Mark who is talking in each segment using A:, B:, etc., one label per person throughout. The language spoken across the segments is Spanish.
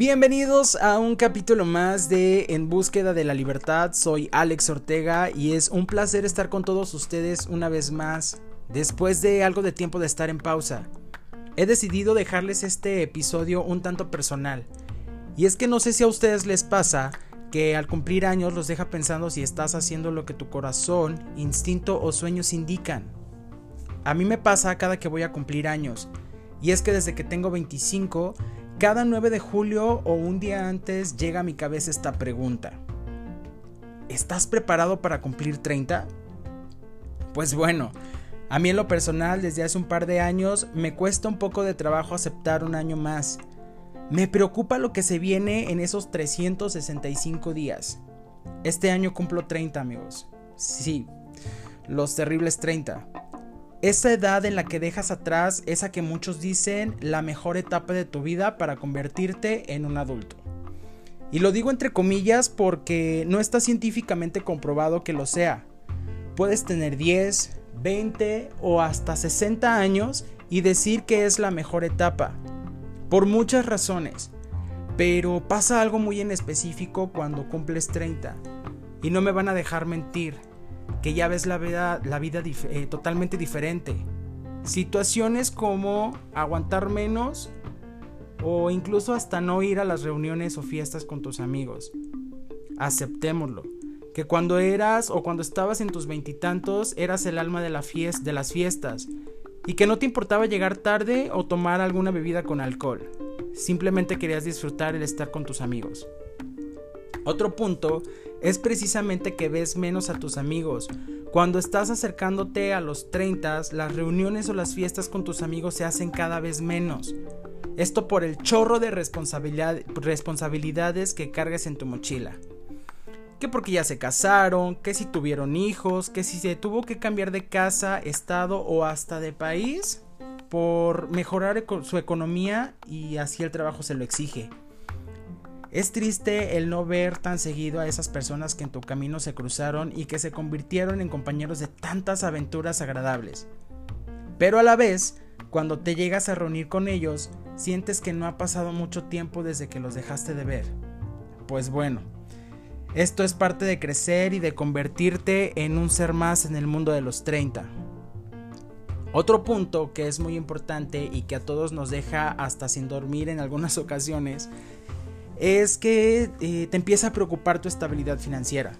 A: Bienvenidos a un capítulo más de En búsqueda de la libertad. Soy Alex Ortega y es un placer estar con todos ustedes una vez más después de algo de tiempo de estar en pausa. He decidido dejarles este episodio un tanto personal. Y es que no sé si a ustedes les pasa que al cumplir años los deja pensando si estás haciendo lo que tu corazón, instinto o sueños indican. A mí me pasa cada que voy a cumplir años. Y es que desde que tengo 25 cada 9 de julio o un día antes llega a mi cabeza esta pregunta. ¿Estás preparado para cumplir 30? Pues bueno, a mí en lo personal desde hace un par de años me cuesta un poco de trabajo aceptar un año más. Me preocupa lo que se viene en esos 365 días. Este año cumplo 30 amigos. Sí, los terribles 30. Esa edad en la que dejas atrás esa que muchos dicen la mejor etapa de tu vida para convertirte en un adulto. Y lo digo entre comillas porque no está científicamente comprobado que lo sea. Puedes tener 10, 20 o hasta 60 años y decir que es la mejor etapa. Por muchas razones. Pero pasa algo muy en específico cuando cumples 30. Y no me van a dejar mentir que ya ves la vida, eh, totalmente diferente. Situaciones como aguantar menos o incluso hasta no ir a las reuniones o fiestas con tus amigos. Aceptémoslo. Que cuando eras o cuando estabas en tus veintitantos eras el alma de las fiestas y que no te importaba llegar tarde o tomar alguna bebida con alcohol. Simplemente querías disfrutar el estar con tus amigos. Otro punto es precisamente que ves menos a tus amigos. Cuando estás acercándote a los 30, las reuniones o las fiestas con tus amigos se hacen cada vez menos. Esto por el chorro de responsabilidades que cargas en tu mochila. Que porque ya se casaron, que si tuvieron hijos, que si se tuvo que cambiar de casa, estado o hasta de país por mejorar su economía y así el trabajo se lo exige. Es triste el no ver tan seguido a esas personas que en tu camino se cruzaron y que se convirtieron en compañeros de tantas aventuras agradables. Pero a la vez, cuando te llegas a reunir con ellos, sientes que no ha pasado mucho tiempo desde que los dejaste de ver. Pues bueno, esto es parte de crecer y de convertirte en un ser más en el mundo de los 30. Otro punto que es muy importante y que a todos nos deja hasta sin dormir en algunas ocasiones es que eh, te empieza a preocupar tu estabilidad financiera.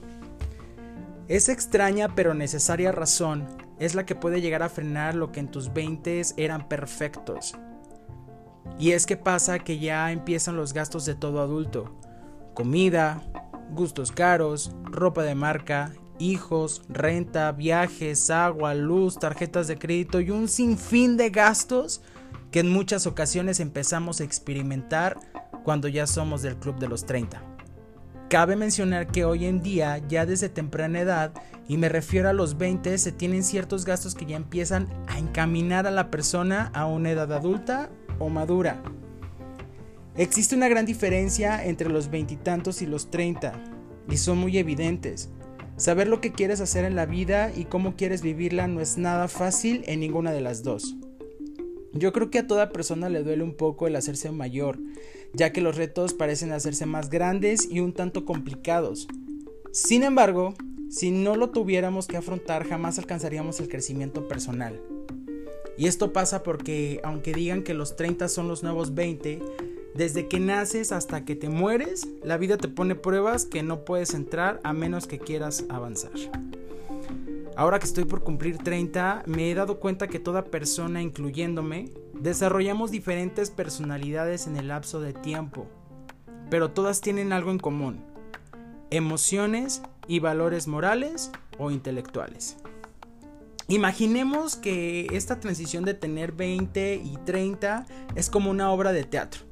A: Esa extraña pero necesaria razón es la que puede llegar a frenar lo que en tus 20 eran perfectos. Y es que pasa que ya empiezan los gastos de todo adulto. Comida, gustos caros, ropa de marca, hijos, renta, viajes, agua, luz, tarjetas de crédito y un sinfín de gastos que en muchas ocasiones empezamos a experimentar cuando ya somos del club de los 30. Cabe mencionar que hoy en día, ya desde temprana edad, y me refiero a los 20, se tienen ciertos gastos que ya empiezan a encaminar a la persona a una edad adulta o madura. Existe una gran diferencia entre los veintitantos y, y los 30, y son muy evidentes. Saber lo que quieres hacer en la vida y cómo quieres vivirla no es nada fácil en ninguna de las dos. Yo creo que a toda persona le duele un poco el hacerse mayor, ya que los retos parecen hacerse más grandes y un tanto complicados. Sin embargo, si no lo tuviéramos que afrontar, jamás alcanzaríamos el crecimiento personal. Y esto pasa porque, aunque digan que los 30 son los nuevos 20, desde que naces hasta que te mueres, la vida te pone pruebas que no puedes entrar a menos que quieras avanzar. Ahora que estoy por cumplir 30, me he dado cuenta que toda persona, incluyéndome, desarrollamos diferentes personalidades en el lapso de tiempo, pero todas tienen algo en común, emociones y valores morales o intelectuales. Imaginemos que esta transición de tener 20 y 30 es como una obra de teatro.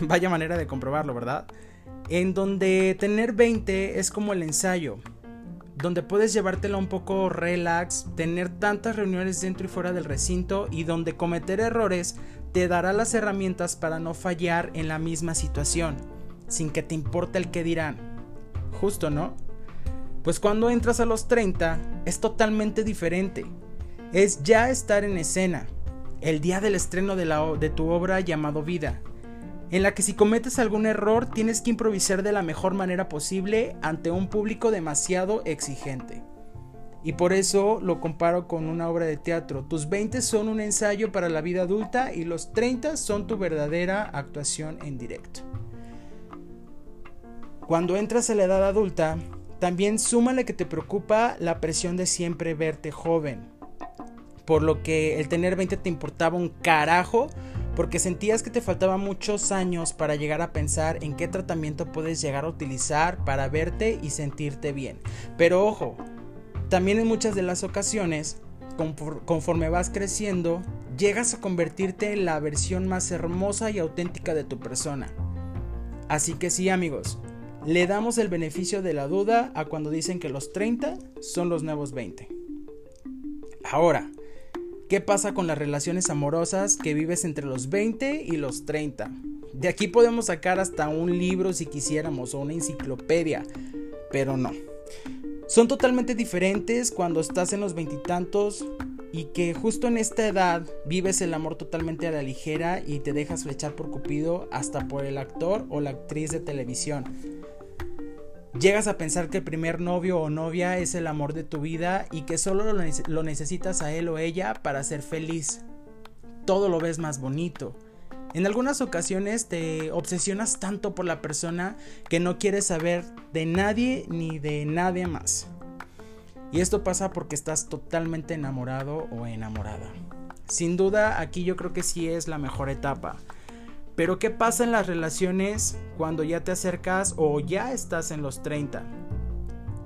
A: Vaya manera de comprobarlo, ¿verdad? En donde tener 20 es como el ensayo, donde puedes llevártela un poco relax, tener tantas reuniones dentro y fuera del recinto y donde cometer errores te dará las herramientas para no fallar en la misma situación, sin que te importe el que dirán. Justo, ¿no? Pues cuando entras a los 30 es totalmente diferente. Es ya estar en escena, el día del estreno de, de tu obra llamado Vida. En la que si cometes algún error tienes que improvisar de la mejor manera posible ante un público demasiado exigente. Y por eso lo comparo con una obra de teatro. Tus 20 son un ensayo para la vida adulta y los 30 son tu verdadera actuación en directo. Cuando entras a la edad adulta, también súmale que te preocupa la presión de siempre verte joven. Por lo que el tener 20 te importaba un carajo porque sentías que te faltaban muchos años para llegar a pensar en qué tratamiento puedes llegar a utilizar para verte y sentirte bien. Pero ojo, también en muchas de las ocasiones, conforme vas creciendo, llegas a convertirte en la versión más hermosa y auténtica de tu persona. Así que sí amigos, le damos el beneficio de la duda a cuando dicen que los 30 son los nuevos 20. Ahora, ¿qué pasa con las relaciones amorosas que vives entre los 20 y los 30? De aquí podemos sacar hasta un libro si quisiéramos o una enciclopedia, pero no. Son totalmente diferentes cuando estás en los veintitantos y que justo en esta edad vives el amor totalmente a la ligera y te dejas flechar por Cupido hasta por el actor o la actriz de televisión. Llegas a pensar que el primer novio o novia es el amor de tu vida y que solo lo, necesitas a él o ella para ser feliz. Todo lo ves más bonito. En algunas ocasiones te obsesionas tanto por la persona que no quieres saber de nadie ni de nadie más. Y esto pasa porque estás totalmente enamorado o enamorada. Sin duda aquí yo creo que sí es la mejor etapa. Pero ¿qué pasa en las relaciones cuando ya te acercas o ya estás en los 30?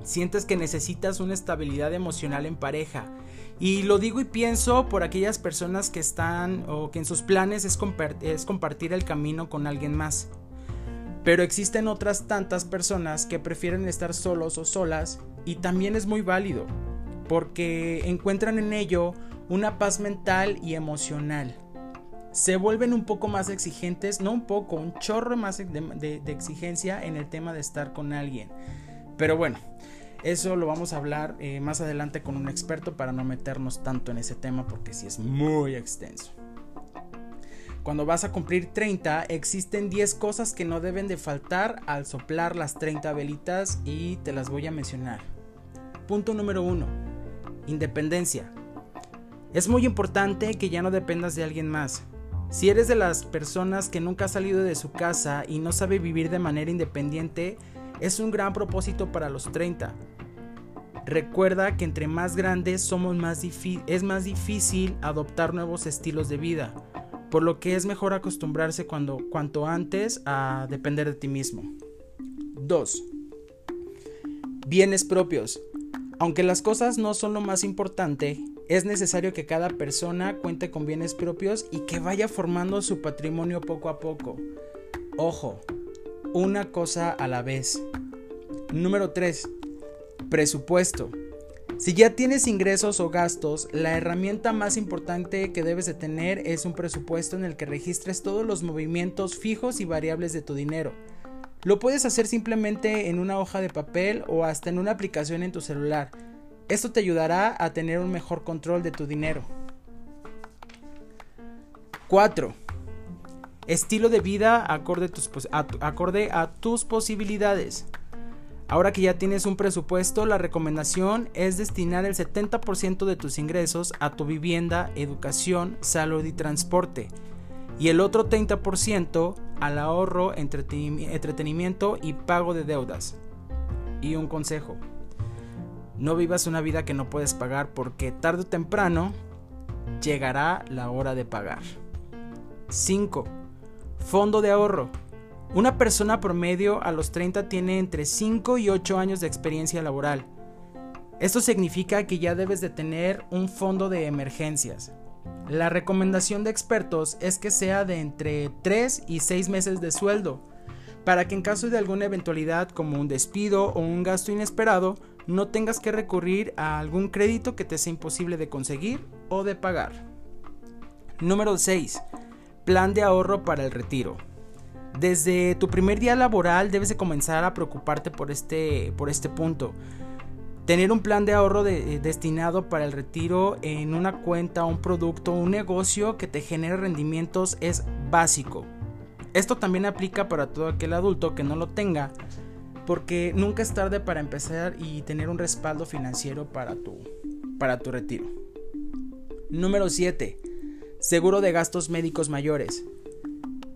A: Sientes que necesitas una estabilidad emocional en pareja. Y lo digo y pienso por aquellas personas que están o que en sus planes es, compartir el camino con alguien más. Pero existen otras tantas personas que prefieren estar solos o solas y también es muy válido porque encuentran en ello una paz mental y emocional se vuelven un poco más exigentes, no un poco, un chorro más de, exigencia en el tema de estar con alguien. Pero bueno, eso lo vamos a hablar eh, más adelante con un experto para no meternos tanto en ese tema porque sí es muy extenso. Cuando vas a cumplir 30, existen 10 cosas que no deben de faltar al soplar las 30 velitas y te las voy a mencionar. Punto número 1. Independencia. Es muy importante que ya no dependas de alguien más. Si eres de las personas que nunca ha salido de su casa y no sabe vivir de manera independiente, es un gran propósito para los 30. Recuerda que entre más grandes somos más es más difícil adoptar nuevos estilos de vida, por lo que es mejor acostumbrarse cuanto antes a depender de ti mismo. 2. Bienes propios. Aunque las cosas no son lo más importante, es necesario que cada persona cuente con bienes propios y que vaya formando su patrimonio poco a poco. Ojo, una cosa a la vez. Número 3. Presupuesto. Si ya tienes ingresos o gastos, la herramienta más importante que debes de tener es un presupuesto en el que registres todos los movimientos fijos y variables de tu dinero. Lo puedes hacer simplemente en una hoja de papel o hasta en una aplicación en tu celular. Esto te ayudará a tener un mejor control de tu dinero. 4. Estilo de vida acorde, a, tus posibilidades. Ahora que ya tienes un presupuesto, la recomendación es destinar el 70% de tus ingresos a tu vivienda, educación, salud y transporte. Y el otro 30% al ahorro, entretenimiento y pago de deudas. Y un consejo. No vivas una vida que no puedes pagar porque tarde o temprano llegará la hora de pagar. 5. Fondo de ahorro. Una persona promedio a los 30 tiene entre 5 y 8 años de experiencia laboral. Esto significa que ya debes de tener un fondo de emergencias. La recomendación de expertos es que sea de entre 3 y 6 meses de sueldo, para que en caso de alguna eventualidad como un despido o un gasto inesperado, no tengas que recurrir a algún crédito que te sea imposible de conseguir o de pagar. Número 6. Plan de ahorro para el retiro. Desde tu primer día laboral debes de comenzar a preocuparte por este, por este punto. Tener un plan de ahorro eh, destinado para el retiro en una cuenta, un producto, un negocio que te genere rendimientos es básico. Esto también aplica para todo aquel adulto que no lo tenga, porque nunca es tarde para empezar y tener un respaldo financiero para tu, para tu retiro. Número 7. Seguro de gastos médicos mayores.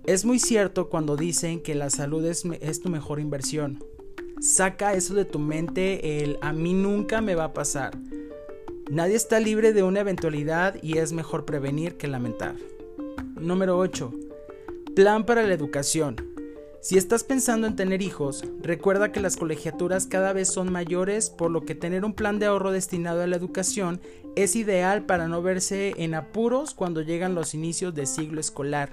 A: Es muy cierto cuando dicen que la salud es, es, tu mejor inversión. Saca eso de tu mente, el a mí nunca me va a pasar. Nadie está libre de una eventualidad y es mejor prevenir que lamentar. Número 8. Plan para la educación. Si estás pensando en tener hijos, recuerda que las colegiaturas cada vez son mayores, por lo que tener un plan de ahorro destinado a la educación es ideal para no verse en apuros cuando llegan los inicios de siglo escolar,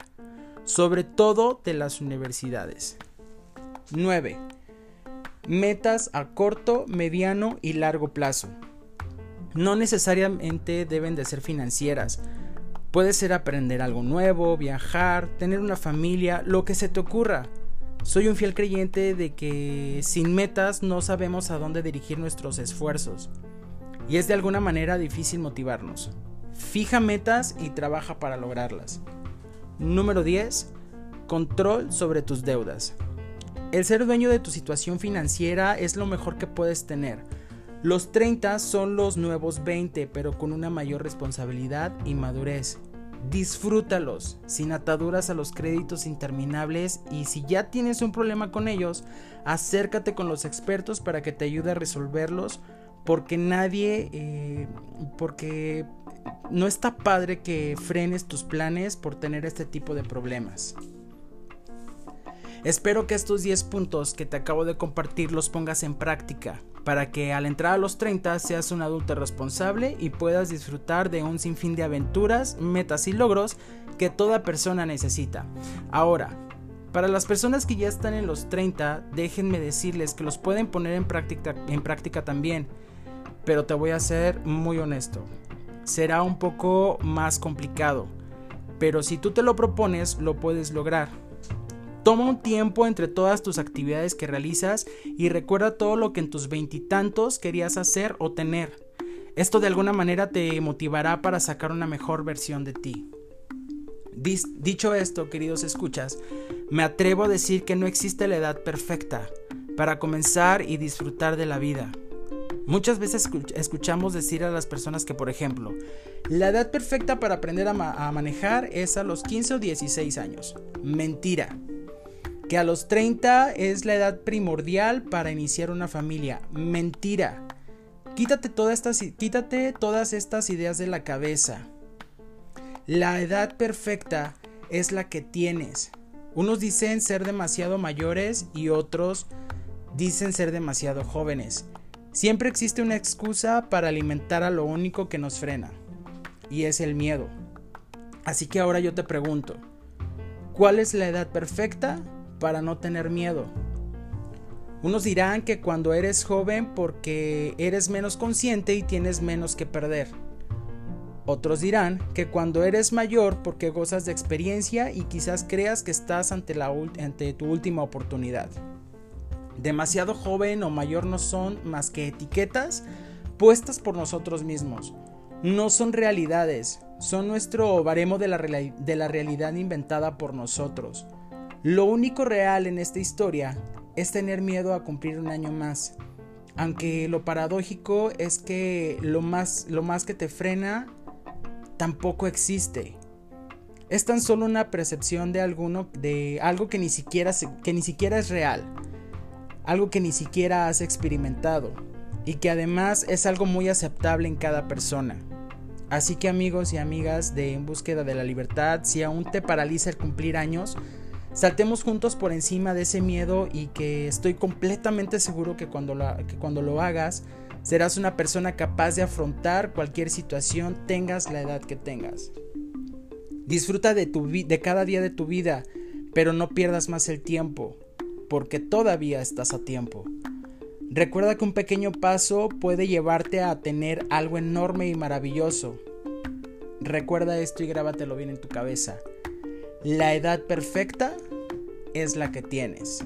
A: sobre todo de las universidades. 9. Metas a corto, mediano y largo plazo. No necesariamente deben de ser financieras. Puede ser aprender algo nuevo, viajar, tener una familia, lo que se te ocurra. Soy un fiel creyente de que sin metas no sabemos a dónde dirigir nuestros esfuerzos. Y es de alguna manera difícil motivarnos. Fija metas y trabaja para lograrlas. Número 10. Control sobre tus deudas. El ser dueño de tu situación financiera es lo mejor que puedes tener los 30 son los nuevos 20, pero con una mayor responsabilidad y madurez. Disfrútalos, sin ataduras a los créditos interminables y si ya tienes un problema con ellos, acércate con los expertos para que te ayude a resolverlos porque nadie, eh, porque no está padre que frenes tus planes por tener este tipo de problemas. Espero que estos 10 puntos que te acabo de compartir los pongas en práctica para que al entrar a los 30 seas un adulto responsable y puedas disfrutar de un sinfín de aventuras, metas y logros que toda persona necesita. Ahora, para las personas que ya están en los 30, déjenme decirles que los pueden poner en práctica, en práctica también, pero te voy a ser muy honesto. Será un poco más complicado, pero si tú te lo propones, lo puedes lograr. Toma un tiempo entre todas tus actividades que realizas y recuerda todo lo que en tus veintitantos querías hacer o tener. Esto de alguna manera te motivará para sacar una mejor versión de ti. Dicho esto, queridos escuchas, me atrevo a decir que no existe la edad perfecta para comenzar y disfrutar de la vida. Muchas veces escuchamos decir a las personas que, por ejemplo, la edad perfecta para aprender a, a manejar es a los 15 o 16 años. Mentira que a los 30 es la edad primordial para iniciar una familia. Mentira. Quítate, todas estas, quítate todas estas ideas de la cabeza. La edad perfecta es la que tienes. Unos dicen ser demasiado mayores y otros dicen ser demasiado jóvenes. Siempre existe una excusa para alimentar a lo único que nos frena, y es el miedo. Así que ahora yo te pregunto, ¿cuál es la edad perfecta? Para no tener miedo. Unos dirán que cuando eres joven porque eres menos consciente y tienes menos que perder. Otros dirán que cuando eres mayor porque gozas de experiencia y quizás creas que estás ante, la, ante tu última oportunidad. Demasiado joven o mayor no son más que etiquetas puestas por nosotros mismos. No son realidades, son nuestro baremo de la, de la realidad inventada por nosotros. Lo único real en esta historia es tener miedo a cumplir un año más. Aunque lo paradójico es que lo más, lo más que te frena tampoco existe. Es tan solo una percepción de alguno de algo que ni siquiera que ni siquiera es real. Algo que ni siquiera has experimentado y que además es algo muy aceptable en cada persona. Así que amigos y amigas de En búsqueda de la libertad, si aún te paraliza el cumplir años, saltemos juntos por encima de ese miedo y que estoy completamente seguro que cuando, que cuando lo hagas serás una persona capaz de afrontar cualquier situación tengas la edad que tengas. Disfruta de, tu de cada día de tu vida, pero no pierdas más el tiempo, porque todavía estás a tiempo. Recuerda que un pequeño paso puede llevarte a tener algo enorme y maravilloso. Recuerda esto y grábatelo bien en tu cabeza. La edad perfecta es la que tienes.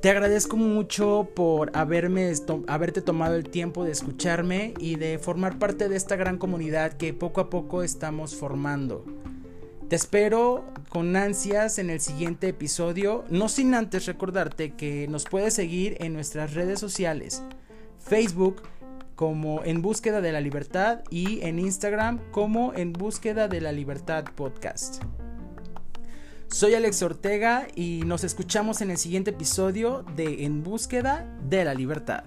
A: Te agradezco mucho por haberme haberte tomado el tiempo de escucharme y de formar parte de esta gran comunidad que poco a poco estamos formando. Te espero con ansias en el siguiente episodio, no sin antes recordarte que nos puedes seguir en nuestras redes sociales, Facebook como En Búsqueda de la Libertad y en Instagram como En Búsqueda de la Libertad Podcast. Soy Alex Ortega y nos escuchamos en el siguiente episodio de En Búsqueda de la Libertad.